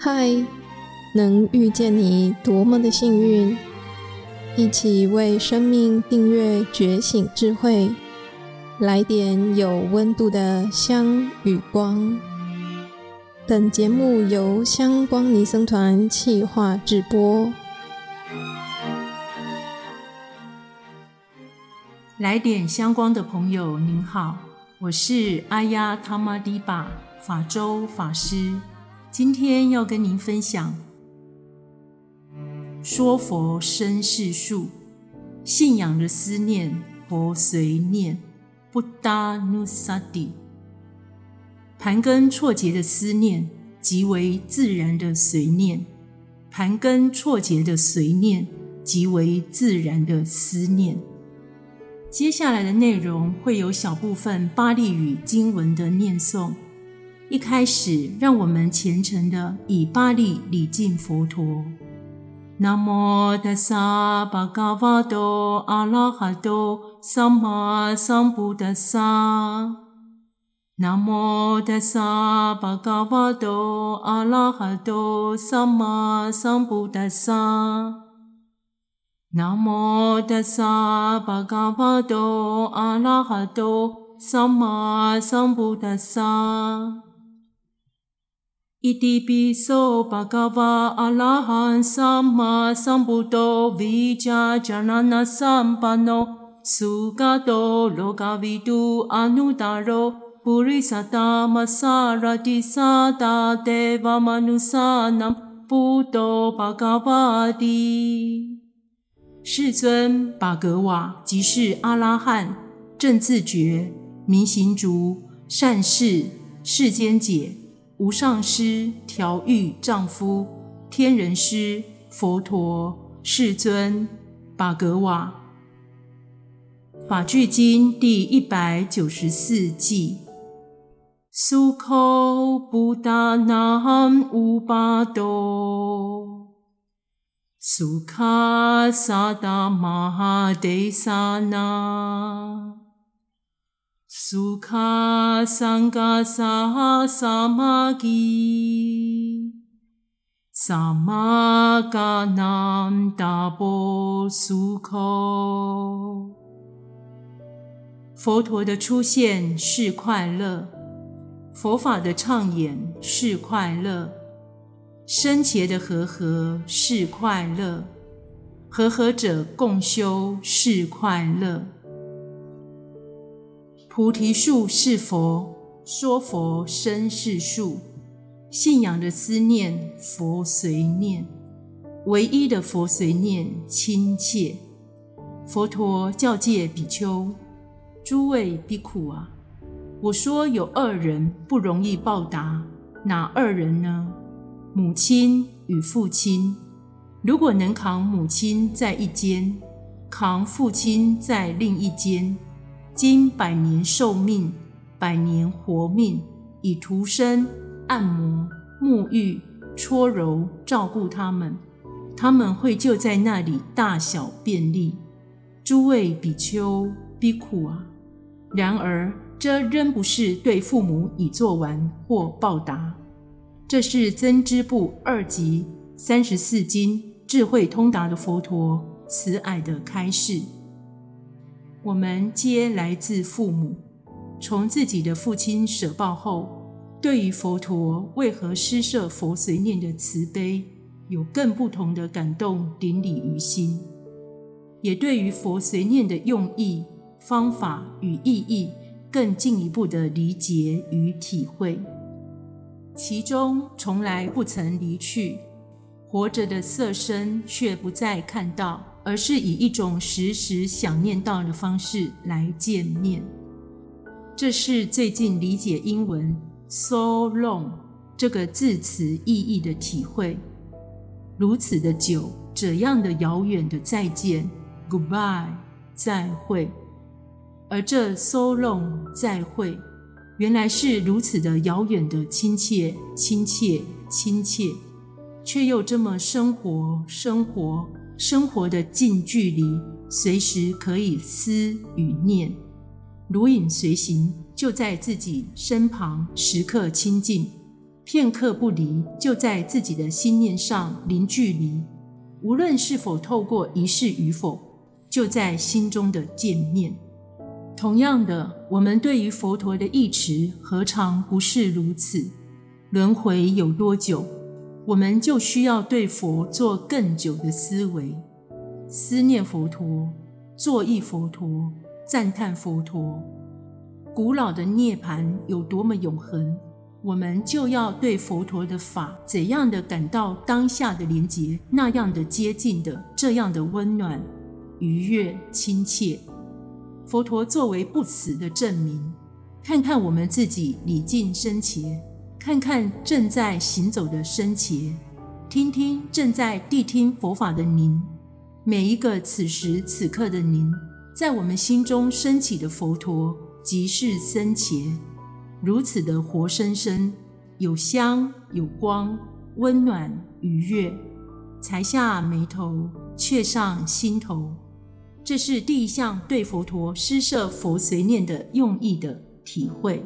嗨，能遇见你多么的幸运！一起为生命订阅觉醒智慧，来点有温度的香与光。本节目由香光尼僧团企划制播。来点相关的朋友，您好，我是阿呀他玛迪巴法周法师，今天要跟您分享说佛生世数，信仰的思念，佛随念，不达努萨底。盘根错节的思念，即为自然的随念；盘根错节的随念，即为自然的思念。接下来的内容会有小部分巴利语经文的念诵。一开始，让我们虔诚的以巴利礼敬佛陀。南无达萨巴嘎瓦多阿拉哈多萨玛桑布达萨。南无达萨巴嘎瓦多阿拉哈多萨玛桑布达萨。南无达萨巴嘎瓦多阿拉哈多萨玛桑布达萨。伊底ပိ娑巴嘎瓦世尊巴格瓦即是阿拉汉，正自觉，明行足，善逝，世间解，无上师，调御丈夫，天人师，佛陀，世尊巴格瓦。法句经第一百九十四偈。苏口布达南乌巴多，苏卡萨达玛哈德萨那，苏卡桑嘎萨哈萨玛吉，萨玛嘎南达波苏口。佛陀的出现是快乐。佛法的唱演是快乐，僧伽的和合是快乐，和合者共修是快乐。菩提树是佛，说佛生是树，信仰的思念佛随念，唯一的佛随念亲切。佛陀教诫比丘，诸位比库啊！我说有二人不容易报答，哪二人呢？母亲与父亲。如果能扛母亲在一间，扛父亲在另一间，经百年寿命、百年活命，以涂身、按摩、沐浴、搓揉照顾他们，他们会就在那里大小便利。诸位比丘、比库啊！然而。这仍不是对父母已做完或报答，这是增支部二级三十四经智慧通达的佛陀慈爱的开示。我们皆来自父母，从自己的父亲舍报后，对于佛陀为何施设佛随念的慈悲，有更不同的感动顶礼于心，也对于佛随念的用意、方法与意义。更进一步的理解与体会，其中从来不曾离去，活着的色身却不再看到，而是以一种时时想念到的方式来见面。这是最近理解英文 “so long” 这个字词意义的体会。如此的久，这样的遥远的再见，Goodbye，再会。而这 so long 再会，原来是如此的遥远的亲切、亲切、亲切，却又这么生活、生活、生活的近距离，随时可以思与念，如影随形，就在自己身旁，时刻亲近；片刻不离，就在自己的心念上零距离。无论是否透过仪式与否，就在心中的见面。同样的，我们对于佛陀的意持，何尝不是如此？轮回有多久，我们就需要对佛做更久的思维，思念佛陀，作意佛陀，赞叹佛陀。古老的涅槃有多么永恒，我们就要对佛陀的法怎样的感到当下的连结，那样的接近的，这样的温暖、愉悦、亲切。佛陀作为不死的证明，看看我们自己礼敬僧伽，看看正在行走的僧伽，听听正在谛听佛法的您，每一个此时此刻的您，在我们心中升起的佛陀，即是僧伽，如此的活生生，有香有光，温暖愉悦，才下眉头，却上心头。这是第一项对佛陀施设佛随念的用意的体会，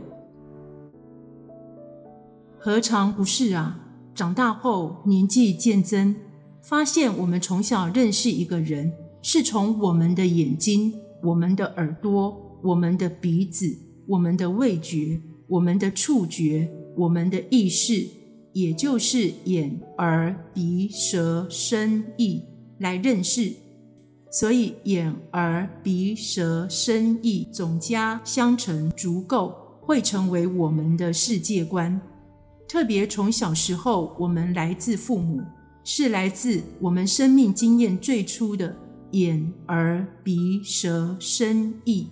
何尝不是啊？长大后年纪渐增，发现我们从小认识一个人，是从我们的眼睛、我们的耳朵、我们的鼻子、我们的味觉、我们的触觉、我们的意识，也就是眼、耳、鼻、舌、身、意来认识。所以，眼、耳、鼻、舌、身、意总加相乘，足够会成为我们的世界观。特别从小时候，我们来自父母，是来自我们生命经验最初的眼、耳、鼻、舌、身、意。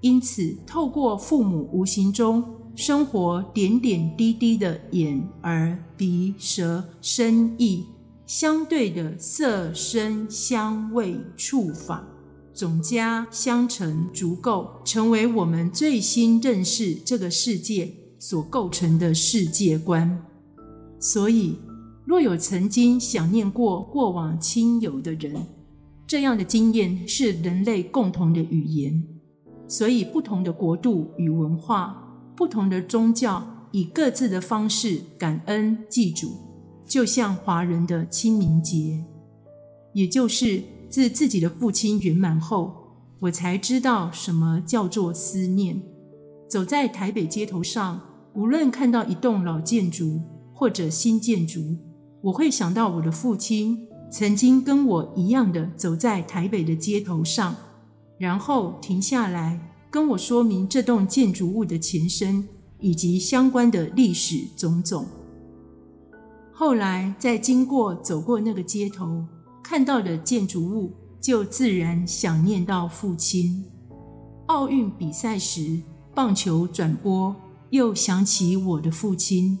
因此，透过父母无形中生活点点滴滴的眼、耳、鼻、舌、身、意。相对的色、声、香味、触法，总加相乘，足够成为我们最新认识这个世界所构成的世界观。所以，若有曾经想念过过往亲友的人，这样的经验是人类共同的语言。所以，不同的国度与文化，不同的宗教，以各自的方式感恩祭祖。就像华人的清明节，也就是自自己的父亲圆满后，我才知道什么叫做思念。走在台北街头上，无论看到一栋老建筑或者新建筑，我会想到我的父亲曾经跟我一样的走在台北的街头上，然后停下来跟我说明这栋建筑物的前身以及相关的历史种种。后来再经过走过那个街头，看到的建筑物，就自然想念到父亲。奥运比赛时，棒球转播，又想起我的父亲。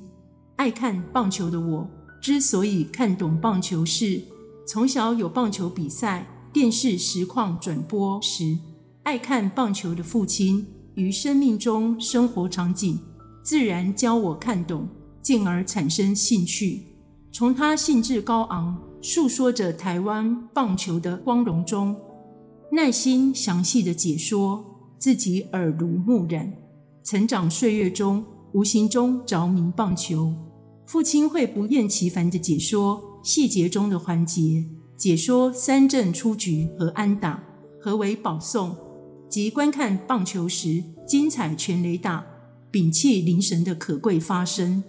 爱看棒球的我，之所以看懂棒球是，是从小有棒球比赛电视实况转播时，爱看棒球的父亲与生命中生活场景，自然教我看懂，进而产生兴趣。从他兴致高昂、诉说着台湾棒球的光荣中，耐心详细的解说，自己耳濡目染，成长岁月中无形中着迷棒球。父亲会不厌其烦的解说细节中的环节，解说三振出局和安打，何为保送，及观看棒球时精彩全垒打、屏气凝神的可贵发生，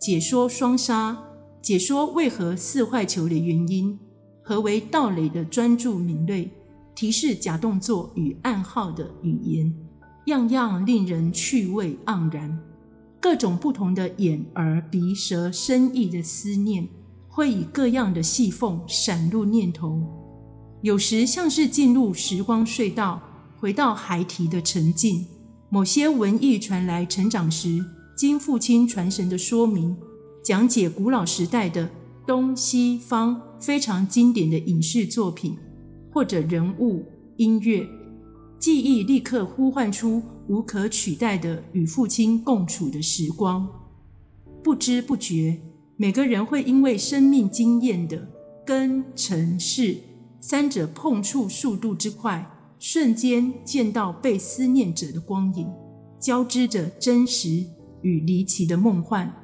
解说双杀。解说为何四坏球的原因，何为盗垒的专注敏锐，提示假动作与暗号的语言，样样令人趣味盎然。各种不同的眼、耳、鼻、舌、身、意的思念，会以各样的细缝闪入念头。有时像是进入时光隧道，回到孩提的沉静。某些文艺传来成长时，经父亲传神的说明。讲解古老时代的东西方非常经典的影视作品，或者人物、音乐，记忆立刻呼唤出无可取代的与父亲共处的时光。不知不觉，每个人会因为生命经验的根、尘、世三者碰触速度之快，瞬间见到被思念者的光影，交织着真实与离奇的梦幻。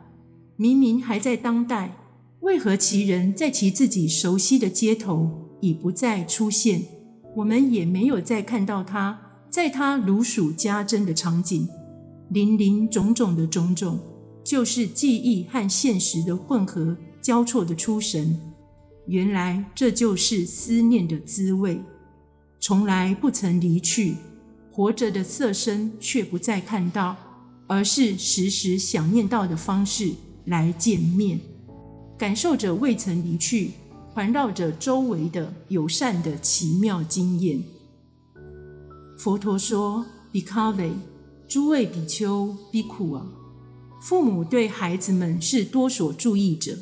明明还在当代，为何其人在其自己熟悉的街头已不再出现？我们也没有再看到他，在他如数家珍的场景，林林总总的种种，就是记忆和现实的混合交错的出神。原来这就是思念的滋味。从来不曾离去，活着的色身却不再看到，而是时时想念到的方式来见面，感受着未曾离去，环绕着周围的友善的奇妙经验。佛陀说：“比卡维，诸位比丘、比库啊，父母对孩子们是多所注意者、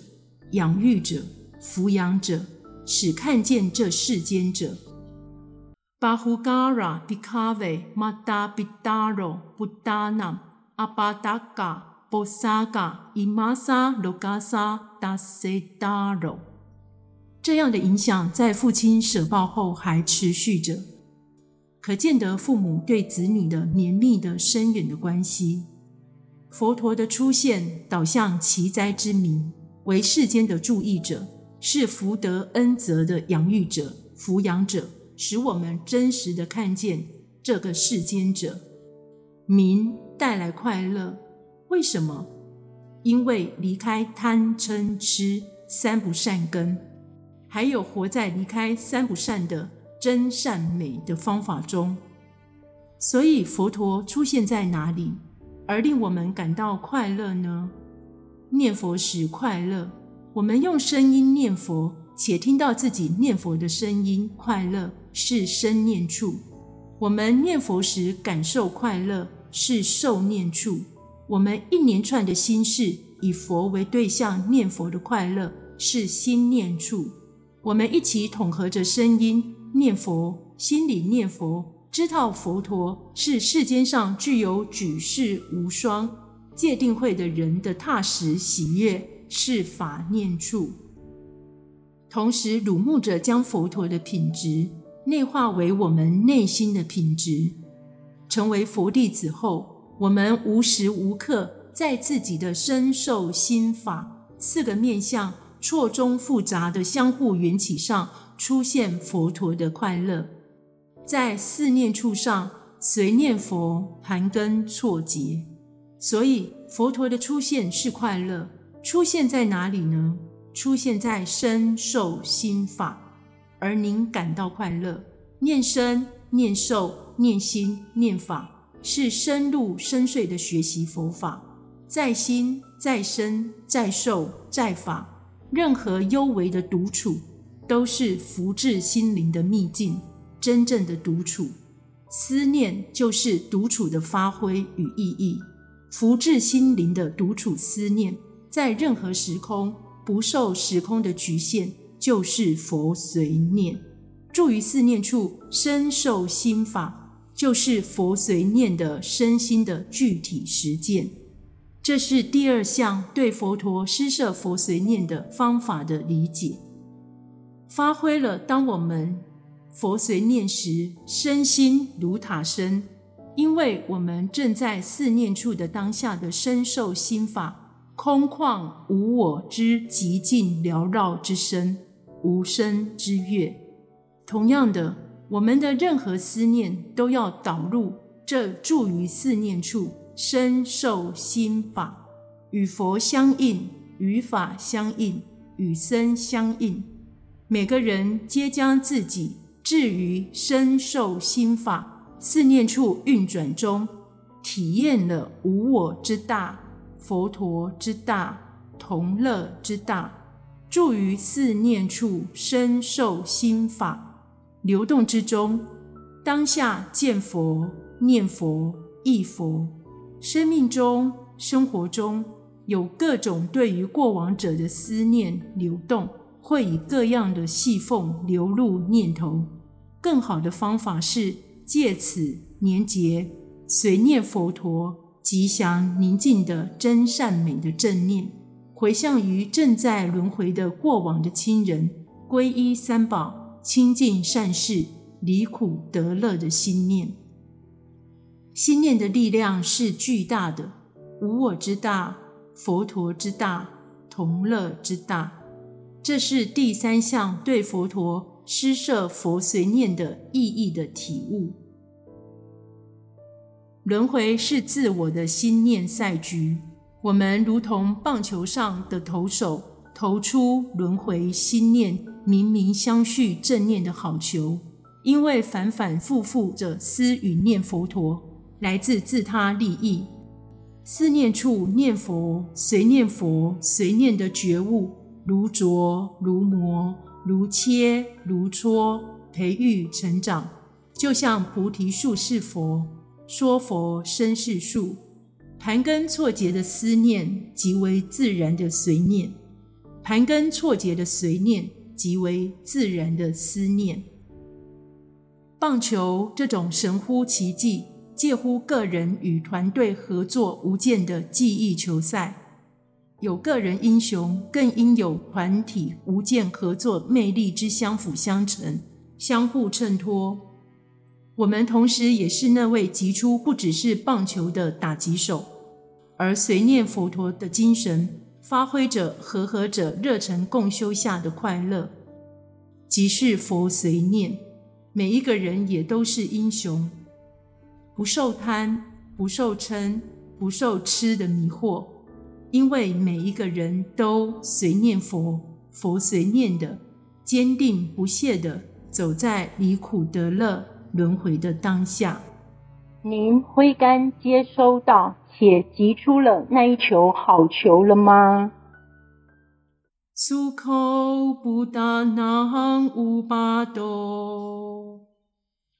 养育者、抚养者，使看见这世间者。”巴呼嘎拉比卡波萨嘎伊玛萨罗嘎萨达塞达罗，这样的影响在父亲舍报后还持续着，可见得父母对子女的绵密的深远的关系。佛陀的出现导向奇哉之名，为世间的注意者，是福德恩泽的养育者、抚养者。使我们真实的看见这个世间者，名带来快乐。为什么？因为离开贪嗔痴三不善根，还有活在离开三不善的真善美的方法中。所以佛陀出现在哪里，而令我们感到快乐呢？念佛时快乐，我们用声音念佛，且听到自己念佛的声音，快乐。是生念处，我们念佛时感受快乐，是受念处。我们一连串的心事，以佛为对象念佛的快乐，是心念处。我们一起统合着声音念佛，心里念佛，知道佛陀是世间上具有举世无双戒定慧的人的踏实喜悦，是法念处。同时，瞩目着将佛陀的品质。内化为我们内心的品质。成为佛弟子后，我们无时无刻在自己的身受心法四个面向错综复杂的相互缘起上，出现佛陀的快乐。在四念处上，随念佛盘根错节。所以佛陀的出现是快乐。出现在哪里呢？出现在身受心法。而您感到快乐，念身、念受、念心、念法，是深入深邃的学习佛法。在心、在身、在受、在法，任何幽微的独处，都是福至心灵的秘境。真正的独处，思念就是独处的发挥与意义。福至心灵的独处思念，在任何时空，不受时空的局限。就是佛随念，住于四念处，身受心法，就是佛随念的身心的具体实践。这是第二项对佛陀施设佛随念的方法的理解，发挥了当我们佛随念时，身心如塔身，因为我们正在四念处的当下的身受心法，空旷无我之寂静缭绕之身。无声之乐，同样的，我们的任何思念都要导入这住于四念处身受心法，与佛相应，与法相应，与身相应。每个人皆将自己置于身受心法四念处运转中，体验了无我之大、佛陀之大、同乐之大。住于四念处，身受心法流动之中，当下见佛、念佛、忆佛。生命中、生活中有各种对于过往者的思念流动，会以各样的细缝流入念头。更好的方法是借此年节，随念佛陀吉祥宁静的真善美的正念。回向于正在轮回的过往的亲人，皈依三宝，亲近善事，离苦得乐的心念。心念的力量是巨大的，无我之大，佛陀之大，同乐之大。这是第三项对佛陀施设佛随念的意义的体悟。轮回是自我的心念赛局，我们如同棒球上的投手，投出轮回心念明明相续正念的好求，因为反反复复着思与念佛陀，来自自他利益。思念处念佛，随念佛，随念的觉悟，如琢如磨，如切如磋，培育成长，就像菩提树是佛。说佛身是树，盘根错节的思念即为自然的随念，盘根错节的随念即为自然的思念。棒球这种神乎其技、介乎个人与团队合作无间的技艺球赛，有个人英雄，更应有团体无间合作魅力之相辅相成、相互衬托。我们同时也是那位击出不只是棒球的打击手，而随念佛陀的精神，发挥着和合者热忱共修下的快乐，即是佛随念。每一个人也都是英雄，不受贪、不受嗔、不受痴的迷惑，因为每一个人都随念佛，佛随念的，坚定不懈地走在离苦得乐。轮回的当下，您挥杆接收到且击出了那一球好球了吗？苏口不达南乌巴多，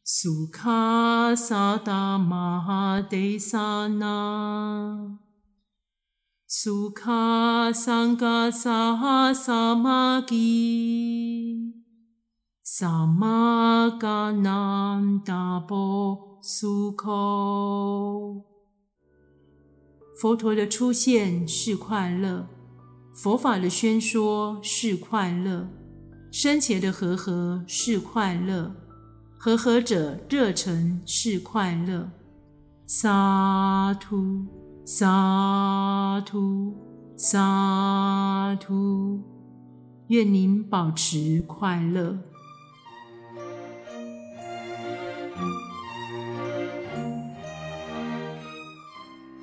苏卡萨达玛哈德萨那，苏卡桑嘎萨哈萨玛吉。萨玛嘎南达波苏口，佛陀的出现是快乐，佛法的宣说是快乐，生前的和合是快乐，和合者热忱是快乐。萨土萨土萨土，愿您保持快乐。